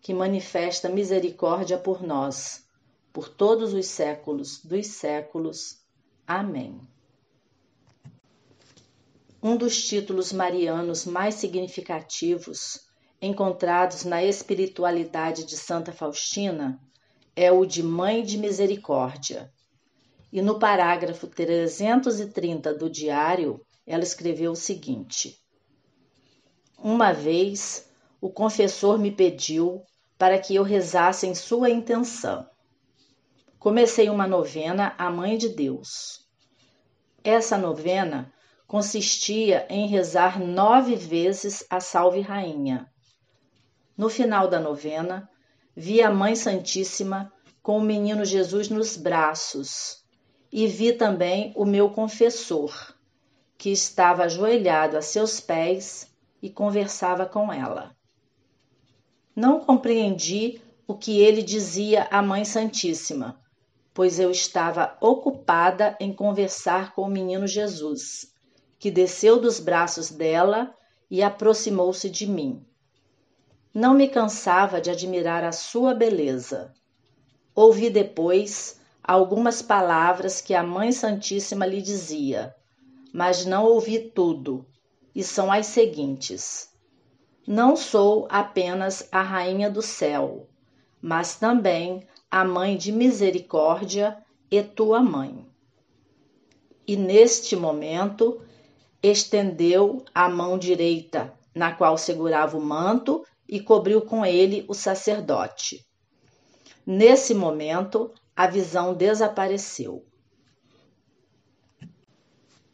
que manifesta misericórdia por nós, por todos os séculos dos séculos. Amém. Um dos títulos marianos mais significativos encontrados na espiritualidade de Santa Faustina é o de Mãe de Misericórdia. E no parágrafo 330 do diário, ela escreveu o seguinte: Uma vez o confessor me pediu para que eu rezasse em sua intenção. Comecei uma novena à Mãe de Deus. Essa novena consistia em rezar nove vezes a Salve Rainha. No final da novena, vi a Mãe Santíssima com o menino Jesus nos braços e vi também o meu confessor, que estava ajoelhado a seus pés e conversava com ela. Não compreendi o que ele dizia à Mãe Santíssima, pois eu estava ocupada em conversar com o menino Jesus, que desceu dos braços dela e aproximou-se de mim. Não me cansava de admirar a sua beleza. Ouvi depois algumas palavras que a Mãe Santíssima lhe dizia, mas não ouvi tudo, e são as seguintes. Não sou apenas a rainha do céu, mas também a mãe de misericórdia e tua mãe. E neste momento estendeu a mão direita, na qual segurava o manto, e cobriu com ele o sacerdote. Nesse momento, a visão desapareceu.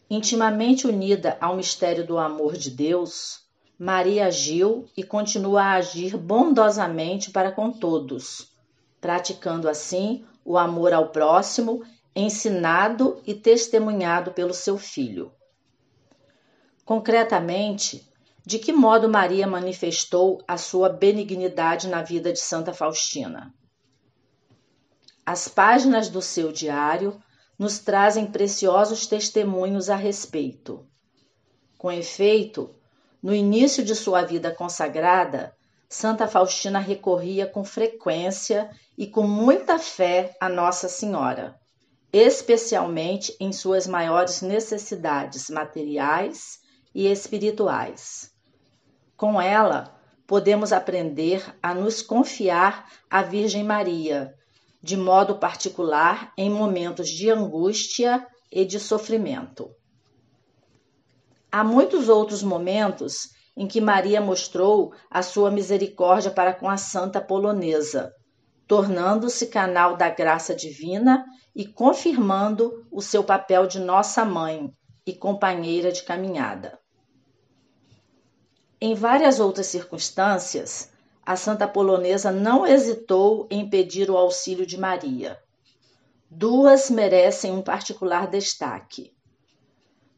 Intimamente unida ao mistério do amor de Deus, Maria agiu e continua a agir bondosamente para com todos, praticando assim o amor ao próximo, ensinado e testemunhado pelo seu filho. Concretamente, de que modo Maria manifestou a sua benignidade na vida de Santa Faustina? As páginas do seu diário nos trazem preciosos testemunhos a respeito. Com efeito, no início de sua vida consagrada, Santa Faustina recorria com frequência e com muita fé a Nossa Senhora, especialmente em suas maiores necessidades materiais e espirituais. Com ela, podemos aprender a nos confiar à Virgem Maria, de modo particular em momentos de angústia e de sofrimento. Há muitos outros momentos em que Maria mostrou a sua misericórdia para com a santa polonesa, tornando-se canal da graça divina e confirmando o seu papel de nossa mãe e companheira de caminhada. Em várias outras circunstâncias, a santa polonesa não hesitou em pedir o auxílio de Maria. Duas merecem um particular destaque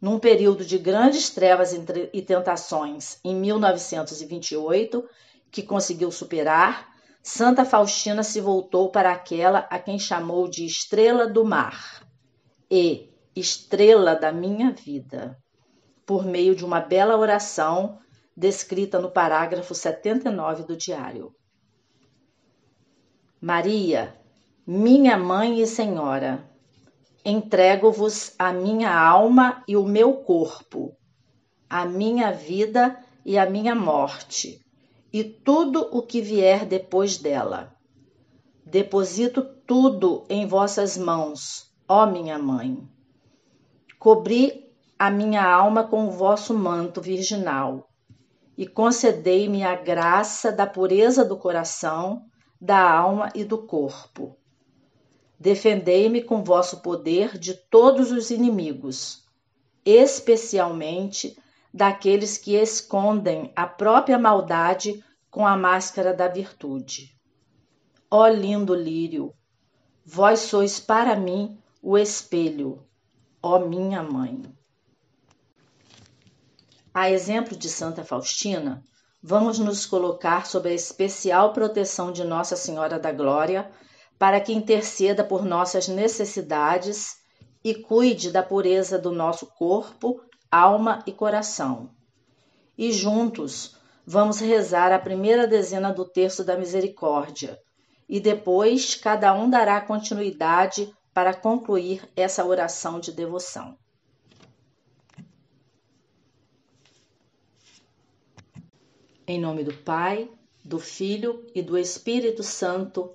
num período de grandes trevas e tentações em 1928, que conseguiu superar, Santa Faustina se voltou para aquela a quem chamou de estrela do mar e estrela da minha vida, por meio de uma bela oração descrita no parágrafo 79 do diário. Maria, minha mãe e senhora, entrego-vos a minha alma e o meu corpo, a minha vida e a minha morte, e tudo o que vier depois dela. Deposito tudo em vossas mãos, ó minha mãe. Cobri a minha alma com o vosso manto virginal e concedei-me a graça da pureza do coração, da alma e do corpo. Defendei-me com vosso poder de todos os inimigos, especialmente daqueles que escondem a própria maldade com a máscara da virtude. Ó lindo lírio, vós sois para mim o espelho, ó minha mãe. A exemplo de Santa Faustina, vamos nos colocar sob a especial proteção de Nossa Senhora da Glória, para que interceda por nossas necessidades e cuide da pureza do nosso corpo, alma e coração. E juntos vamos rezar a primeira dezena do terço da misericórdia, e depois cada um dará continuidade para concluir essa oração de devoção. Em nome do Pai, do Filho e do Espírito Santo.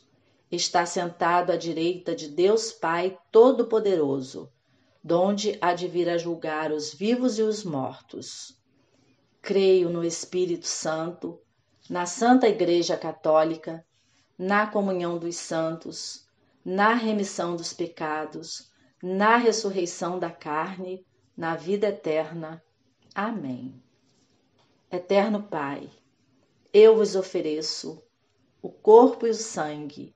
Está sentado à direita de Deus Pai Todo-Poderoso, donde há de vir a julgar os vivos e os mortos. Creio no Espírito Santo, na Santa Igreja Católica, na comunhão dos santos na remissão dos pecados, na ressurreição da carne, na vida eterna. Amém. Eterno Pai, eu vos ofereço o corpo e o sangue,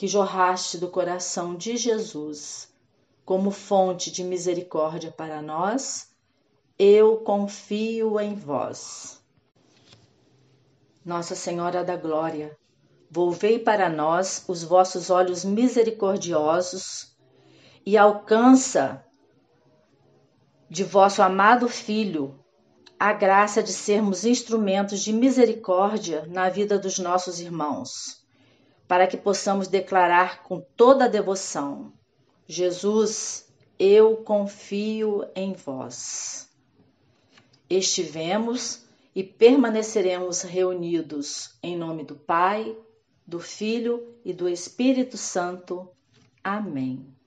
que jorraste do coração de Jesus, como fonte de misericórdia para nós, eu confio em vós. Nossa Senhora da Glória, Volvei para nós os vossos olhos misericordiosos e alcança de vosso amado Filho a graça de sermos instrumentos de misericórdia na vida dos nossos irmãos, para que possamos declarar com toda a devoção: Jesus, eu confio em vós. Estivemos e permaneceremos reunidos em nome do Pai, do Filho e do Espírito Santo. Amém.